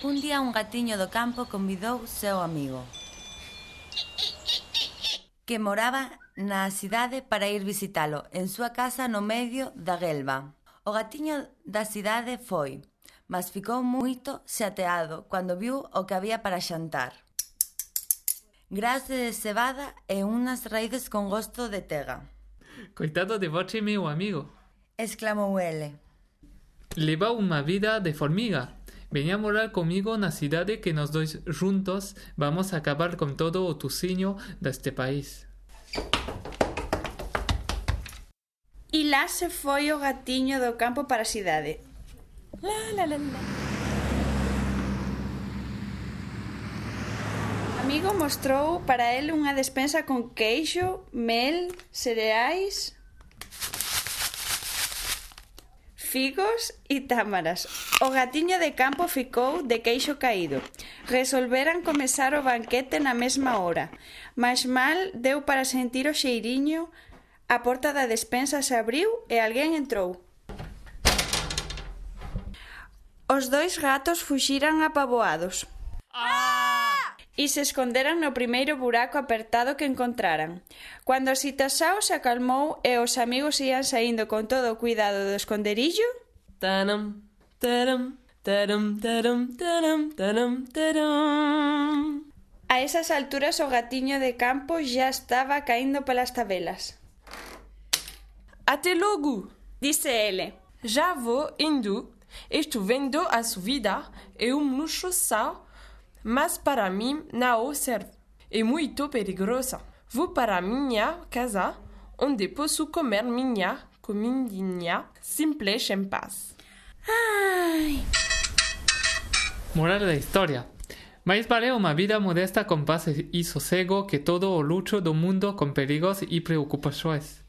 Un día un gatiño do campo convidou seu amigo que moraba na cidade para ir visitalo en súa casa no medio da Gelba. O gatiño da cidade foi, mas ficou moito xateado cando viu o que había para xantar. Grase de cebada e unhas raíces con gosto de tega. Coitado de voxe meu amigo, exclamou ele. Leva unha vida de formiga, Veña a morar comigo na cidade que nos dois juntos vamos a acabar con todo o tuciño deste país. E lá se foi o gatiño do campo para a cidade. La, la, la, la. Amigo mostrou para el unha despensa con queixo, mel, cereais, figos e támaras. O gatiño de campo ficou de queixo caído. Resolveran comezar o banquete na mesma hora, mas mal deu para sentir o xeiriño A porta da despensa se abriu e alguén entrou. Os dois gatos fuxiran apaboados. Ah! e se esconderan no primeiro buraco apertado que encontraran. Cando a Sitasao se acalmou e os amigos ian saindo con todo o cuidado do esconderillo... Tanam, taram, taram, taram, taram, taram, taram. A esas alturas o gatiño de campo xa estaba caindo polas tabelas. Até logo, dice ele. Já vou indo, estou vendo a subida e um luxo sal mas para mim não serve. É muito perigosa. Vou para minha casa, onde posso comer minha comidinha simples em paz. Ai, Moral da historia. Mais vale unha vida modesta con paz e sossego que todo o lucho do mundo con perigos e preocupações.